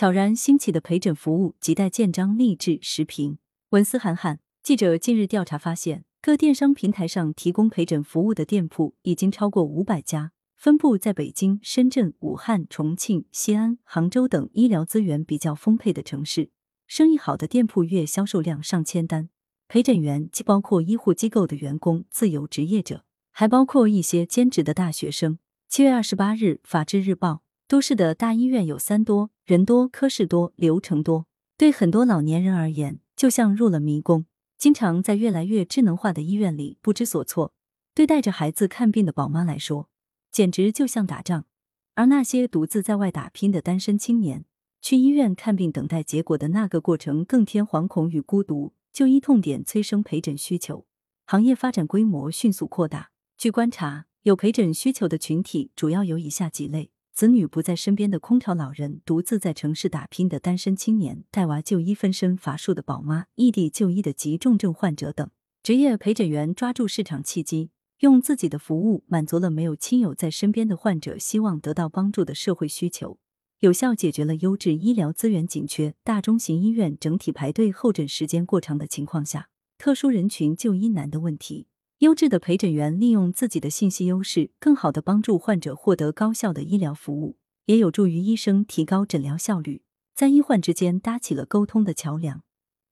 悄然兴起的陪诊服务亟待建章立制实评。文思涵涵，记者近日调查发现，各电商平台上提供陪诊服务的店铺已经超过五百家，分布在北京、深圳、武汉、重庆、西安、杭州等医疗资源比较丰沛的城市。生意好的店铺月销售量上千单。陪诊员既包括医护机构的员工、自由职业者，还包括一些兼职的大学生。七月二十八日，《法制日报》：都市的大医院有三多：人多、科室多、流程多。对很多老年人而言，就像入了迷宫，经常在越来越智能化的医院里不知所措。对带着孩子看病的宝妈来说，简直就像打仗；而那些独自在外打拼的单身青年，去医院看病等待结果的那个过程更添惶恐与孤独。就医痛点催生陪诊需求，行业发展规模迅速扩大。据观察，有陪诊需求的群体主要有以下几类：子女不在身边的空巢老人，独自在城市打拼的单身青年，带娃就医分身乏术的宝妈，异地就医的急重症患者等。职业陪诊员抓住市场契机。用自己的服务满足了没有亲友在身边的患者希望得到帮助的社会需求，有效解决了优质医疗资源紧缺、大中型医院整体排队候诊时间过长的情况下，特殊人群就医难的问题。优质的陪诊员利用自己的信息优势，更好的帮助患者获得高效的医疗服务，也有助于医生提高诊疗效率，在医患之间搭起了沟通的桥梁，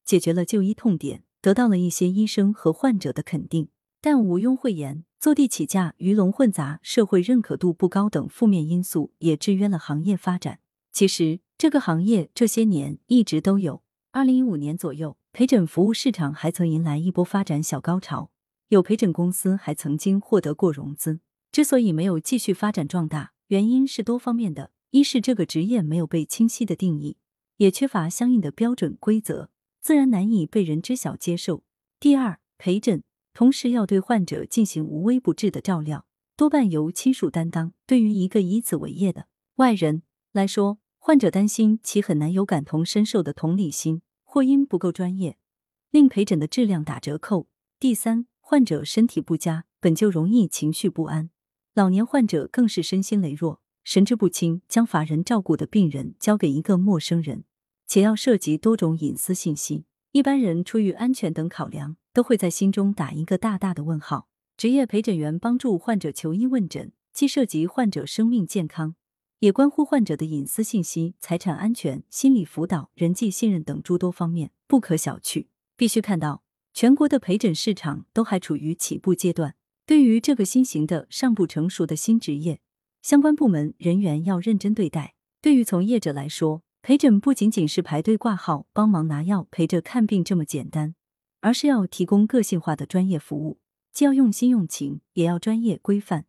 解决了就医痛点，得到了一些医生和患者的肯定。但毋庸讳言，坐地起价、鱼龙混杂、社会认可度不高等负面因素也制约了行业发展。其实，这个行业这些年一直都有。二零一五年左右，陪诊服务市场还曾迎来一波发展小高潮，有陪诊公司还曾经获得过融资。之所以没有继续发展壮大，原因是多方面的：一是这个职业没有被清晰的定义，也缺乏相应的标准规则，自然难以被人知晓接受；第二，陪诊。同时要对患者进行无微不至的照料，多半由亲属担当。对于一个以此为业的外人来说，患者担心其很难有感同身受的同理心，或因不够专业，令陪诊的质量打折扣。第三，患者身体不佳，本就容易情绪不安，老年患者更是身心羸弱，神志不清，将法人照顾的病人交给一个陌生人，且要涉及多种隐私信息，一般人出于安全等考量。都会在心中打一个大大的问号。职业陪诊员帮助患者求医问诊，既涉及患者生命健康，也关乎患者的隐私信息、财产安全、心理辅导、人际信任等诸多方面，不可小觑。必须看到，全国的陪诊市场都还处于起步阶段。对于这个新型的、尚不成熟的新职业，相关部门人员要认真对待。对于从业者来说，陪诊不仅仅是排队挂号、帮忙拿药、陪着看病这么简单。而是要提供个性化的专业服务，既要用心用情，也要专业规范；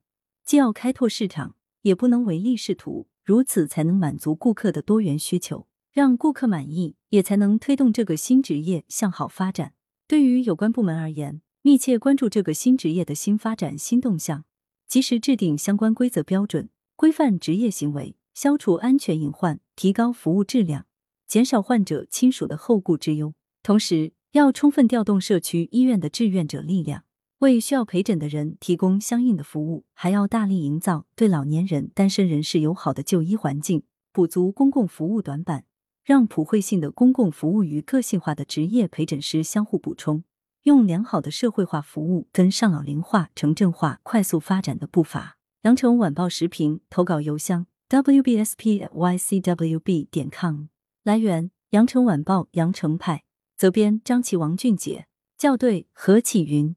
既要开拓市场，也不能唯利是图。如此才能满足顾客的多元需求，让顾客满意，也才能推动这个新职业向好发展。对于有关部门而言，密切关注这个新职业的新发展新动向，及时制定相关规则标准，规范职业行为，消除安全隐患，提高服务质量，减少患者亲属的后顾之忧。同时，要充分调动社区医院的志愿者力量，为需要陪诊的人提供相应的服务，还要大力营造对老年人、单身人士友好的就医环境，补足公共服务短板，让普惠性的公共服务与个性化的职业陪诊师相互补充，用良好的社会化服务跟上老龄化、城镇化快速发展的步伐。羊城晚报时评投稿邮箱：wbspycwb 点 com。来源：羊城晚报羊城派。责编：张琪、王俊杰，校对：何启云。